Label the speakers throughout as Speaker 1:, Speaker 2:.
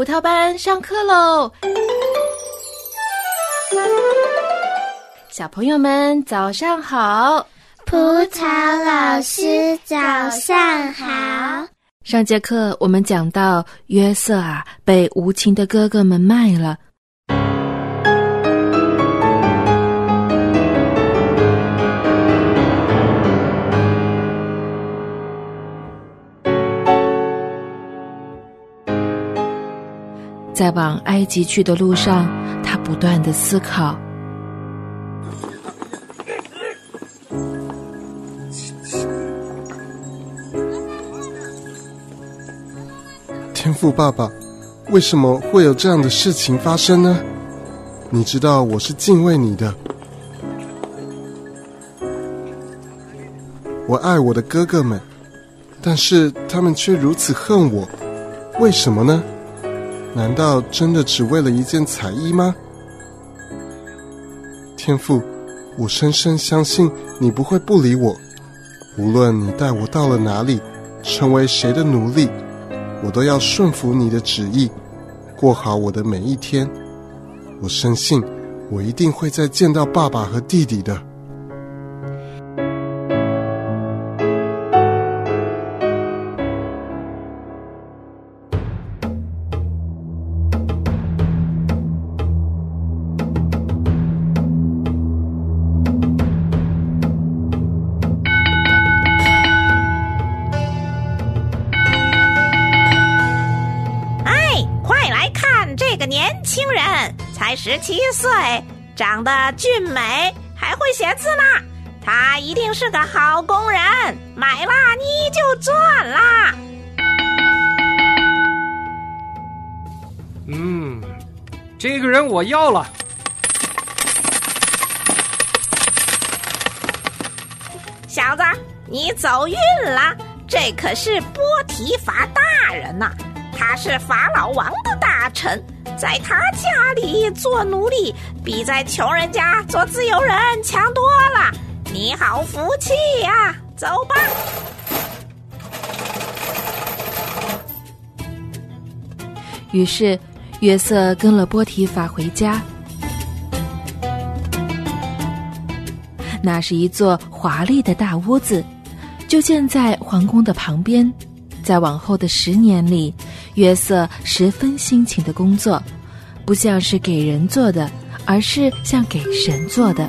Speaker 1: 葡萄班上课喽！小朋友们早上好，
Speaker 2: 葡萄老师早上好。
Speaker 1: 上节课我们讲到约瑟啊，被无情的哥哥们卖了。在往埃及去的路上，他不断的思考。
Speaker 3: 天赋爸爸，为什么会有这样的事情发生呢？你知道我是敬畏你的，我爱我的哥哥们，但是他们却如此恨我，为什么呢？难道真的只为了一件彩衣吗？天父，我深深相信你不会不理我。无论你带我到了哪里，成为谁的奴隶，我都要顺服你的旨意，过好我的每一天。我深信，我一定会再见到爸爸和弟弟的。
Speaker 4: 才十七岁，长得俊美，还会写字呢。他一定是个好工人，买了你就赚啦。
Speaker 5: 嗯，这个人我要了。
Speaker 4: 小子，你走运了，这可是波提伐大人呐，他是法老王的大臣。在他家里做奴隶，比在穷人家做自由人强多了。你好福气呀！走吧。
Speaker 1: 于是，约瑟跟了波提法回家。那是一座华丽的大屋子，就建在皇宫的旁边。在往后的十年里，约瑟十分辛勤的工作，不像是给人做的，而是像给神做的。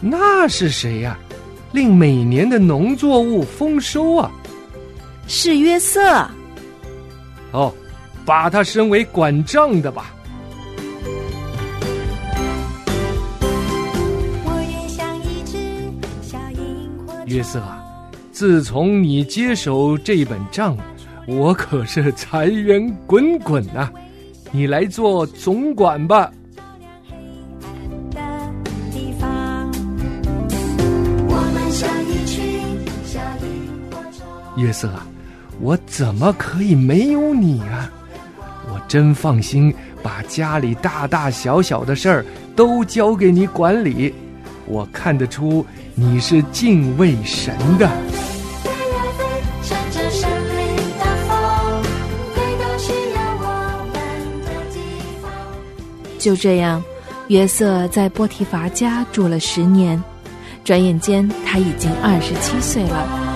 Speaker 5: 那是谁呀？令每年的农作物丰收啊？
Speaker 6: 是约瑟。
Speaker 5: 哦，把他升为管账的吧。约瑟啊，自从你接手这本账，我可是财源滚滚呐！你来做总管吧。约瑟啊，我怎么可以没有你啊？我真放心把家里大大小小的事儿都交给你管理。我看得出你是敬畏神的。
Speaker 1: 就这样，约瑟在波提乏家住了十年，转眼间他已经二十七岁了。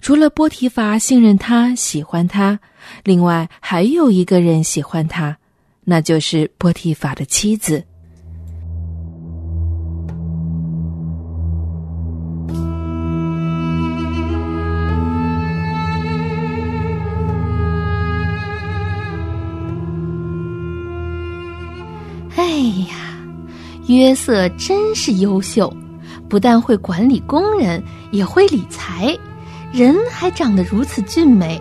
Speaker 1: 除了波提乏信任他、喜欢他，另外还有一个人喜欢他，那就是波提乏的妻子。
Speaker 7: 哎呀，约瑟真是优秀，不但会管理工人，也会理财，人还长得如此俊美。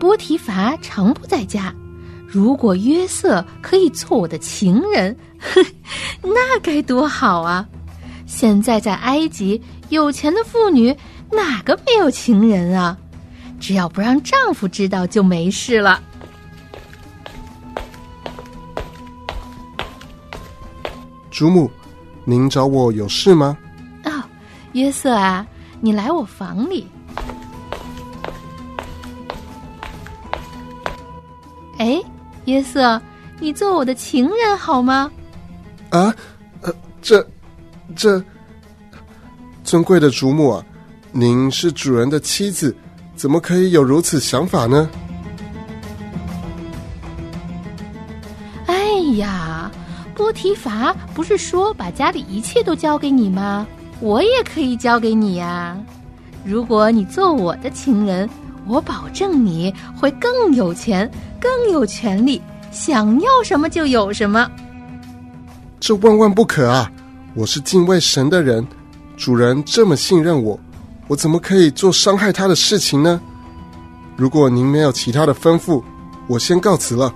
Speaker 7: 波提乏常不在家，如果约瑟可以做我的情人，哼，那该多好啊！现在在埃及，有钱的妇女哪个没有情人啊？只要不让丈夫知道，就没事了。
Speaker 3: 祖母，您找我有事吗？
Speaker 7: 哦，约瑟啊，你来我房里。哎，约瑟，你做我的情人好吗？
Speaker 3: 啊，呃，这，这，尊贵的主母啊，您是主人的妻子，怎么可以有如此想法呢？
Speaker 7: 哎呀，波提乏不是说把家里一切都交给你吗？我也可以交给你呀。如果你做我的情人，我保证你会更有钱、更有权利，想要什么就有什么。
Speaker 3: 这万万不可啊！我是敬畏神的人，主人这么信任我，我怎么可以做伤害他的事情呢？如果您没有其他的吩咐，我先告辞了。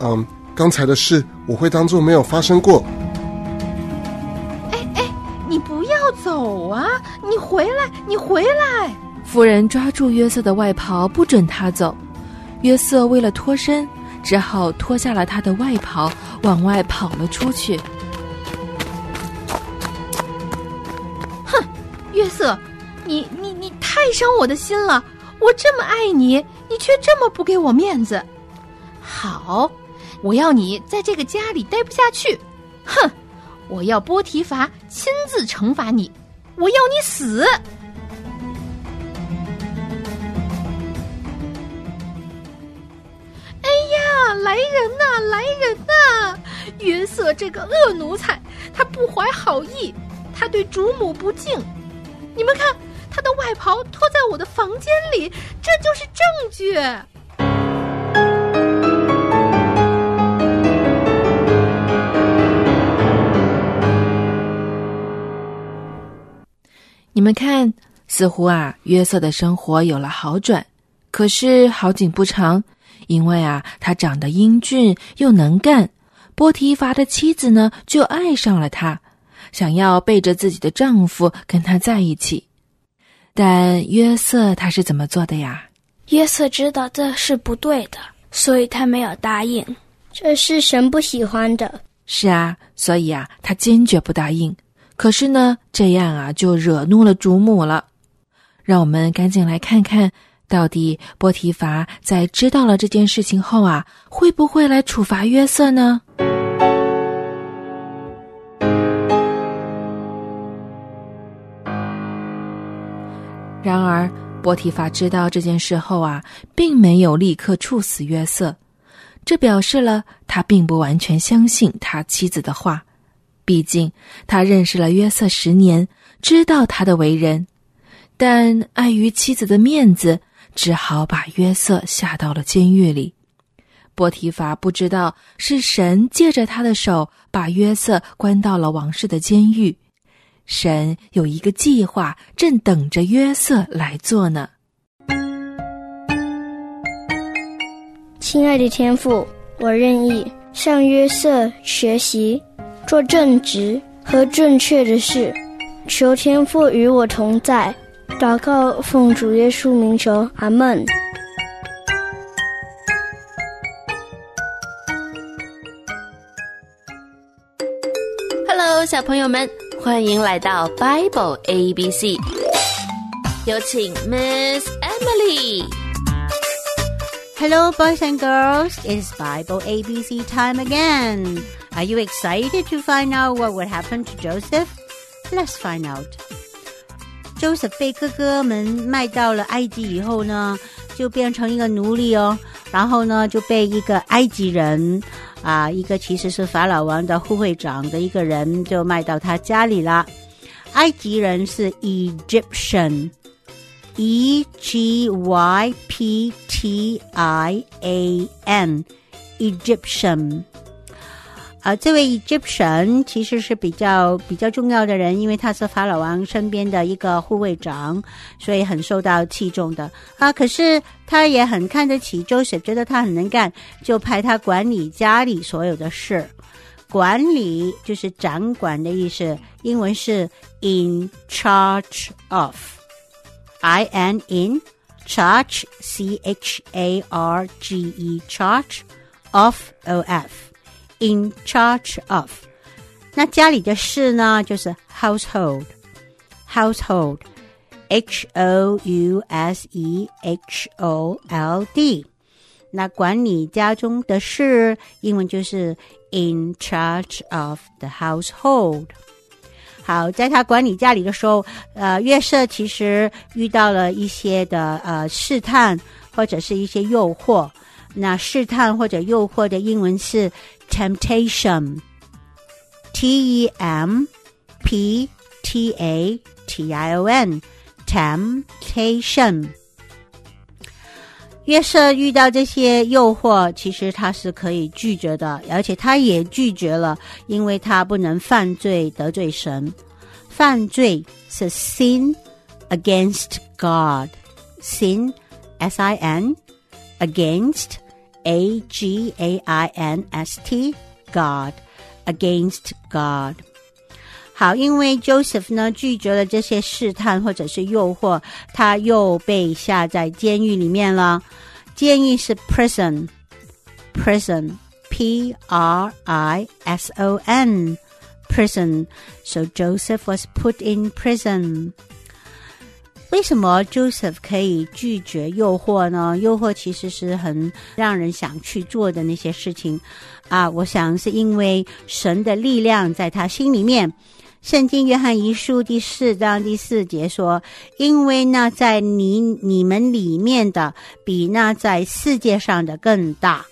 Speaker 3: 嗯，刚才的事我会当做没有发生过。
Speaker 7: 要走啊！你回来，你回来！
Speaker 1: 夫人抓住约瑟的外袍，不准他走。约瑟为了脱身，只好脱下了他的外袍，往外跑了出去。
Speaker 7: 哼约瑟，你你你太伤我的心了！我这么爱你，你却这么不给我面子。好，我要你在这个家里待不下去。哼，我要波提伐亲自惩罚你，我要你死！哎呀，来人呐，来人呐！约瑟这个恶奴才，他不怀好意，他对主母不敬。你们看，他的外袍脱在我的房间里，这就是证据。
Speaker 1: 你们看，似乎啊，约瑟的生活有了好转。可是好景不长，因为啊，他长得英俊又能干，波提乏的妻子呢就爱上了他，想要背着自己的丈夫跟他在一起。但约瑟他是怎么做的呀？
Speaker 8: 约瑟知道这是不对的，所以他没有答应。
Speaker 2: 这是神不喜欢的。
Speaker 1: 是啊，所以啊，他坚决不答应。可是呢，这样啊，就惹怒了主母了。让我们赶紧来看看，到底波提乏在知道了这件事情后啊，会不会来处罚约瑟呢？然而，波提乏知道这件事后啊，并没有立刻处死约瑟，这表示了他并不完全相信他妻子的话。毕竟他认识了约瑟十年，知道他的为人，但碍于妻子的面子，只好把约瑟下到了监狱里。波提法不知道是神借着他的手把约瑟关到了王室的监狱，神有一个计划正等着约瑟来做呢。
Speaker 2: 亲爱的天父，我愿意向约瑟学习。做正直和正确的事，求天父与我同在。祷告，奉主耶稣名求，阿门。
Speaker 9: Hello，小朋友们，欢迎来到 Bible ABC，有请 Miss Emily。
Speaker 10: Hello, boys and girls. It's Bible ABC time again. Are you excited to find out what would happen to Joseph? Let's find out. Joseph 被哥哥们卖到了埃及以后呢，就变成一个奴隶哦。然后呢，就被一个埃及人。啊，一个其实是法老王的护卫长的一个人就卖到他家里了。埃及人是 E G Y P T I A N Egyptian。啊，这位 Egyptian 其实是比较比较重要的人，因为他是法老王身边的一个护卫长，所以很受到器重的啊。可是他也很看得起 Joseph，觉得他很能干，就派他管理家里所有的事。管理就是掌管的意思，英文是 in charge of of，I N in charge C H A R G E charge of O F。In charge of，那家里的事呢，就是 household，household，H O U S E H O L D。那管理家中的事，英文就是 in charge of the household。 好，在他管理家里的时候，呃，约瑟其实遇到了一些的呃试探或者是一些诱惑。那试探或者诱惑的英文是 temptation。T E M P T A T I O N temptation。约瑟遇到这些诱惑，其实他是可以拒绝的，而且他也拒绝了，因为他不能犯罪得罪神。犯罪是 sin against God，sin S I N against a G A I N S T God against God。好，因为 Joseph 呢拒绝了这些试探或者是诱惑，他又被下在监狱里面了。监狱是 prison，prison，P R I S O N，prison。So Joseph was put in prison. 为什么 Joseph 可以拒绝诱惑呢？诱惑其实是很让人想去做的那些事情啊！我想是因为神的力量在他心里面。圣经约翰一书第四章第四节说：“因为那在你你们里面的，比那在世界上的更大。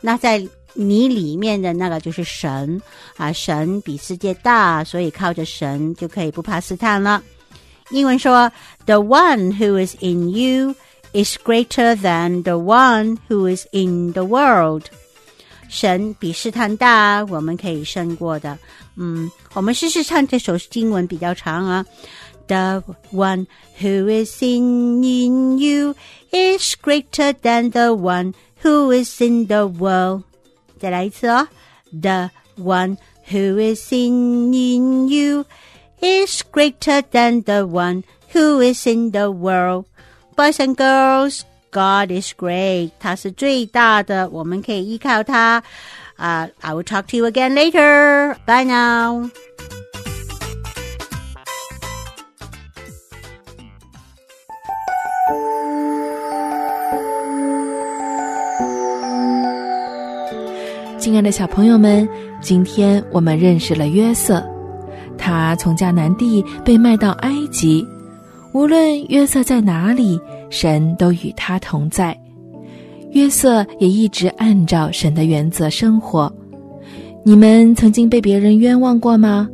Speaker 10: 那在你里面的那个就是神啊！神比世界大，所以靠着神就可以不怕试探了。”英文说：“The one who is in you is greater than the one who is in the world。”神比试探大，我们可以胜过的。嗯，我们试试唱这首经文比较长啊。The one who is in in you is greater than the one who is in the world。再来一次哦。The one who is in in you。is greater than the one who is in the world. Boys and girls, God is great. 他是最大的，我们可以依靠他。Uh, I will talk to you again later. Bye now.
Speaker 1: 亲爱的小朋友们，今天我们认识了约瑟。他从迦南地被卖到埃及，无论约瑟在哪里，神都与他同在。约瑟也一直按照神的原则生活。你们曾经被别人冤枉过吗？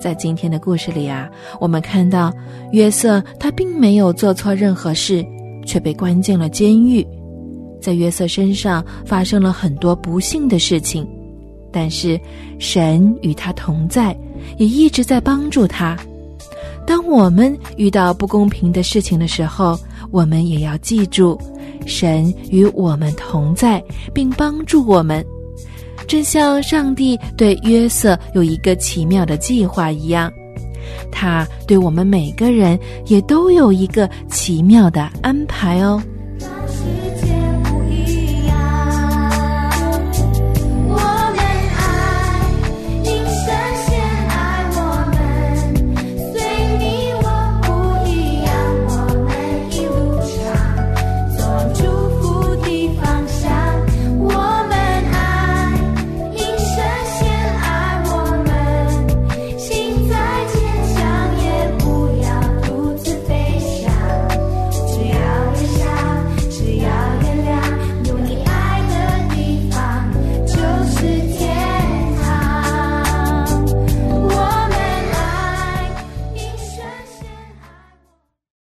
Speaker 1: 在今天的故事里啊，我们看到约瑟他并没有做错任何事，却被关进了监狱。在约瑟身上发生了很多不幸的事情。但是，神与他同在，也一直在帮助他。当我们遇到不公平的事情的时候，我们也要记住，神与我们同在，并帮助我们，正像上帝对约瑟有一个奇妙的计划一样，他对我们每个人也都有一个奇妙的安排哦。